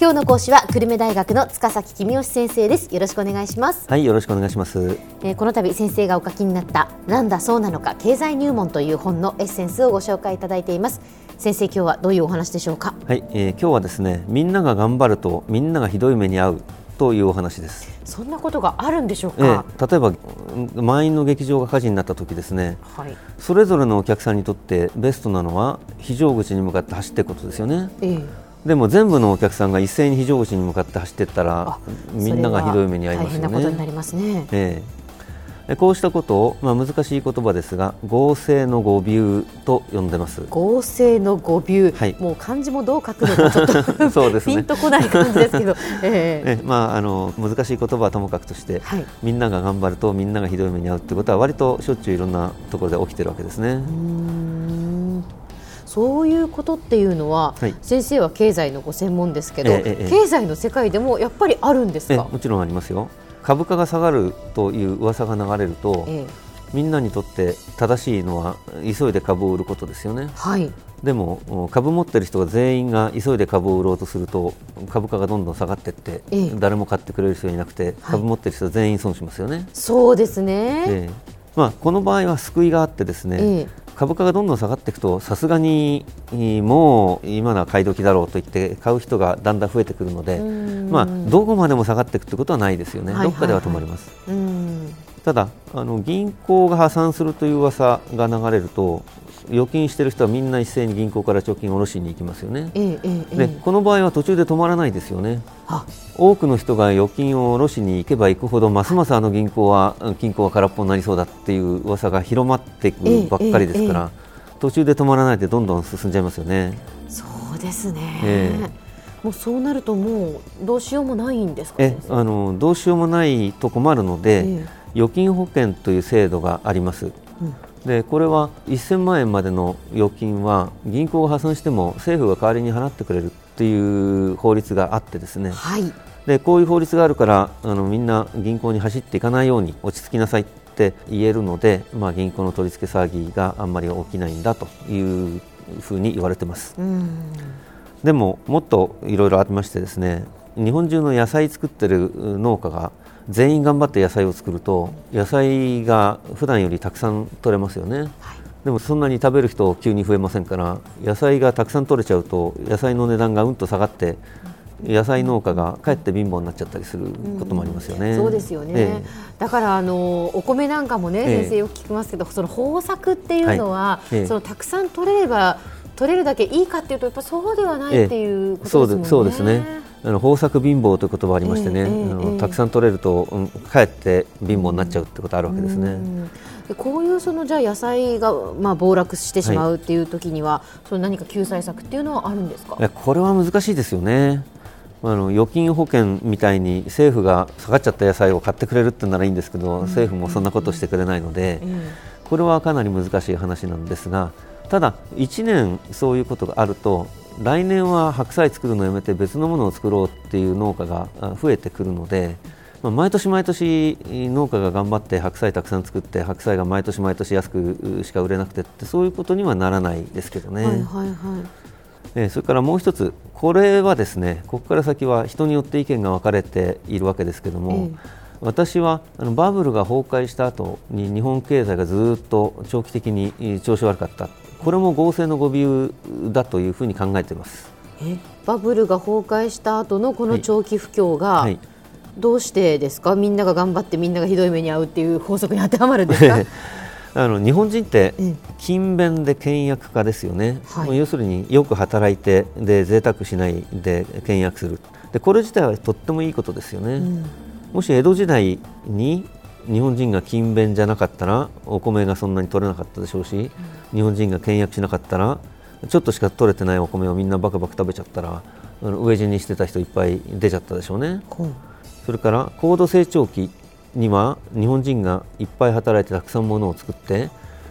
今日の講師は久留米大学の塚崎君吉先生です。よろしくお願いしますはいよろしくお願いします、えー、この度先生がお書きになったなんだそうなのか経済入門という本のエッセンスをご紹介いただいています。先生今日はどういうお話でしょうか？はい、えー、今日はですねみんなが頑張るとみんながひどい目に遭うというお話です。そんなことがあるんでしょうか、えー、例えば満員の劇場が火事になった時ですね、はい、それぞれのお客さんにとってベストなのは非常口に向かって走っていくことですよね、えー、でも全部のお客さんが一斉に非常口に向かって走っていったらみんながひどい目に遭いますよね。大変なことになりますね、えーこうしたことを、まあ、難しい言葉ですが合成の語尾と呼んでます。合成の語尾、はい、もう漢字もどう書くのかちょっと そうです、ね、ピンとこない感じですけど、えー、え まあ、あの難しい言葉はともかくとして、はい、みんなが頑張るとみんながひどい目に遭うということは割としょっちゅういろんなところで起きてるわけですね。そういうことっていうのは、はい、先生は経済のご専門ですけど、えええ、経済の世界でもやっぱりあるんですか？もちろんありますよ。株価が下がるという噂が流れると、ええ、みんなにとって正しいのは急いで株を売ることですよね。はい、でも株持ってる人が全員が急いで株を売ろうとすると株価がどんどん下がっていって、ええ、誰も買ってくれる人いなくて、株持ってる人は全員損しますよね。そうですね、えまあ、この場合は救いがあってですね、株価がどんどん下がっていくとさすがにもう今のは買い時だろうと言って買う人がだんだん増えてくるので、まあ、どこまでも下がっていくということはないですよね、どこかでは止まります。ただあの銀行が破産するという噂が流れると預金している人はみんな一斉に銀行から貯金を下ろしに行きますよね、ええでこの場合は途中で止まらないですよね。多くの人が預金を下ろしに行けば行くほどますますあの銀行は金庫が空っぽになりそうだっていう噂が広まっていくばっかりですから、途中で止まらないでどんどん進んじゃいますよね。そうですね、えー、もうそうなるともうどうしようもないんですか、えあのどうしようもないと困るので、預金保険という制度があります、うんでこれは1000万円までの預金は銀行が破産しても政府が代わりに払ってくれるっていう法律があってですね、はい、でこういう法律があるからあのみんな銀行に走っていかないように落ち着きなさいって言えるので、まあ、銀行の取り付け騒ぎがあんまり起きないんだというふうに言われてます。でももっといろいろありましてですね日本中の野菜作ってる農家が全員頑張って野菜を作ると野菜が普段よりたくさん取れますよね、はい、でもそんなに食べる人急に増えませんから野菜がたくさん取れちゃうと野菜の値段がうんと下がって野菜農家がかえって貧乏になっちゃったりすることもありますよね。うん、そうですよね。ええ、だからあのお米なんかもね、先生よく聞きますけど、その豊作っていうのは、はい、そのたくさん取れれば取れるだけいいかっていうとやっぱそうではないっていうことですもんね。そうですね。あの豊作貧乏という言葉ありましてね、えーえー、あのたくさん取れると、うん、かえって貧乏になっちゃうってことあるわけですね。でこういうそのじゃあ野菜がまあ暴落してしまうっていう時には、はい、その何か救済策っていうのはあるんですか？これは難しいですよね。あの預金保険みたいに政府が下がっちゃった野菜を買ってくれるってならいいんですけど、政府もそんなことしてくれないので、これはかなり難しい話なんですがただ1年そういうことがあると来年は白菜作るのをやめて別のものを作ろうっていう農家が増えてくるので、まあ、毎年毎年農家が頑張って白菜たくさん作って白菜が毎年毎年安くしか売れなくてってそういうことにはならないですけどね。はいはいはい。えそれからもう一つ、これはですねここから先は人によって意見が分かれているわけですけども、私はあのバブルが崩壊した後に日本経済がずっと長期的に調子悪かったこれも合成の誤謬だというふうに考えています。バブルが崩壊した後のこの長期不況が、はい、どうしてですか？みんなが頑張ってみんながひどい目に遭うっていう法則に当てはまるんですか？あの日本人って勤勉で倹約家ですよね、はい、要するによく働いてで贅沢しないで倹約する。でこれ自体はとってもいいことですよね、うん、もし江戸時代に日本人が勤勉じゃなかったらお米がそんなに取れなかったでしょうし、うん、日本人が倹約しなかったらちょっとしか取れてないお米をみんなバクバク食べちゃったら飢え死にしてた人いっぱい出ちゃったでしょうね。うん、それから高度成長期には日本人がいっぱい働いてたくさんものを作って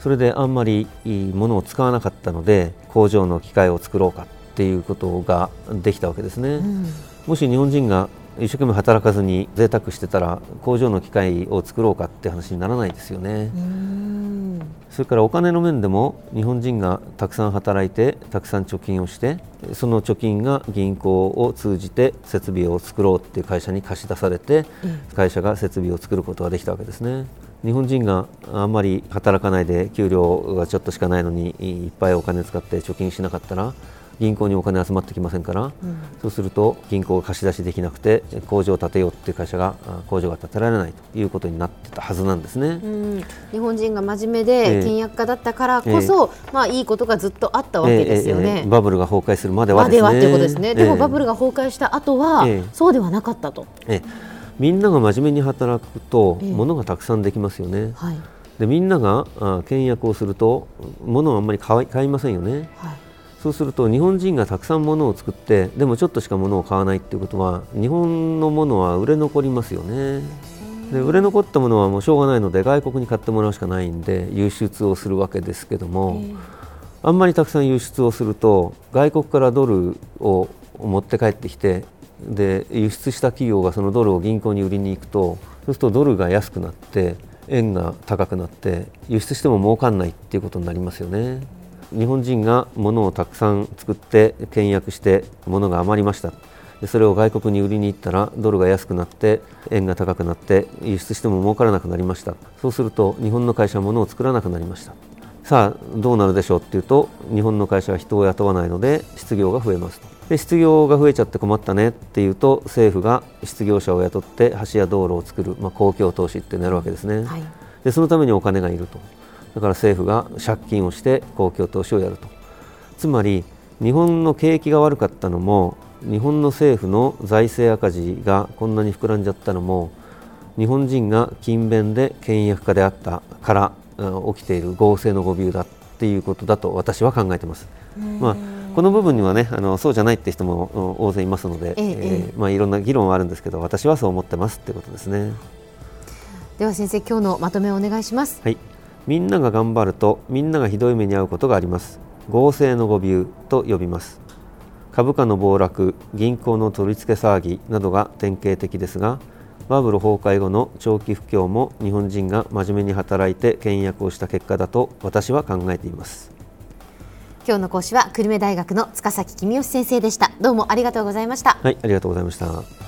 それであんまりいいものを使わなかったので工場の機械を作ろうかっていうことができたわけですね。うん、もし日本人が一生懸命働かずに贅沢してたら工場の機械を作ろうかって話にならないですよね。それからお金の面でも日本人がたくさん働いてたくさん貯金をしてその貯金が銀行を通じて設備を作ろうっていう会社に貸し出されて会社が設備を作ることができたわけですね。日本人があんまり働かないで給料がちょっとしかないのにいっぱいお金使って貯金しなかったら銀行にお金集まってきませんから、うん、そうすると銀行が貸し出しできなくて工場を建てようっていう会社が工場が建てられないということになってたはずなんですね、うん、日本人が真面目で倹約家だったからこそ、えー、まあ、いいことがずっとあったわけですよね、えーえー、バブルが崩壊するまではですね。まではってことですね。でもバブルが崩壊した後は、そうではなかったと。みんなが真面目に働くと、物がたくさんできますよね。はい。でみんながあ倹約をすると物をあんまり買い買いませんよね、はいそうすると日本人がたくさん物を作ってでもちょっとしか物を買わないっていうことは日本のものは売れ残りますよね。で売れ残ったものはもうしょうがないので外国に買ってもらうしかないんで輸出をするわけですけども、あんまりたくさん輸出をすると外国からドルを持って帰ってきてで輸出した企業がそのドルを銀行に売りに行くとそうするとドルが安くなって円が高くなって輸出しても儲かんないっていうことになりますよね。日本人が物をたくさん作って倹約して物が余りました。それを外国に売りに行ったらドルが安くなって円が高くなって輸出しても儲からなくなりました。そうすると日本の会社は物を作らなくなりました。さあどうなるでしょうっていうと日本の会社は人を雇わないので失業が増えます。とで失業が増えちゃって困ったねっていうと政府が失業者を雇って橋や道路を作る、まあ、公共投資ってなるわけですね、はい、でそのためにお金がいるとだから政府が借金をして公共投資をやるとつまり日本の景気が悪かったのも日本の政府の財政赤字がこんなに膨らんじゃったのも日本人が勤勉で倹約家であったから起きている合成の誤謬だっていうことだと私は考えています。まあ、この部分にはねあのそうじゃないって人も大勢いますので、えええー、まあ、いろんな議論はあるんですけど私はそう思ってますってことですね。では先生今日のまとめをお願いします。はいみんなが頑張るとみんながひどい目に遭うことがあります。合成の誤謬と呼びます。株価の暴落銀行の取り付け騒ぎなどが典型的ですがバブル崩壊後の長期不況も日本人が真面目に働いて倹約をした結果だと私は考えています。今日の講師は久留米大学の塚崎公義先生でした。どうもありがとうございました。はいありがとうございました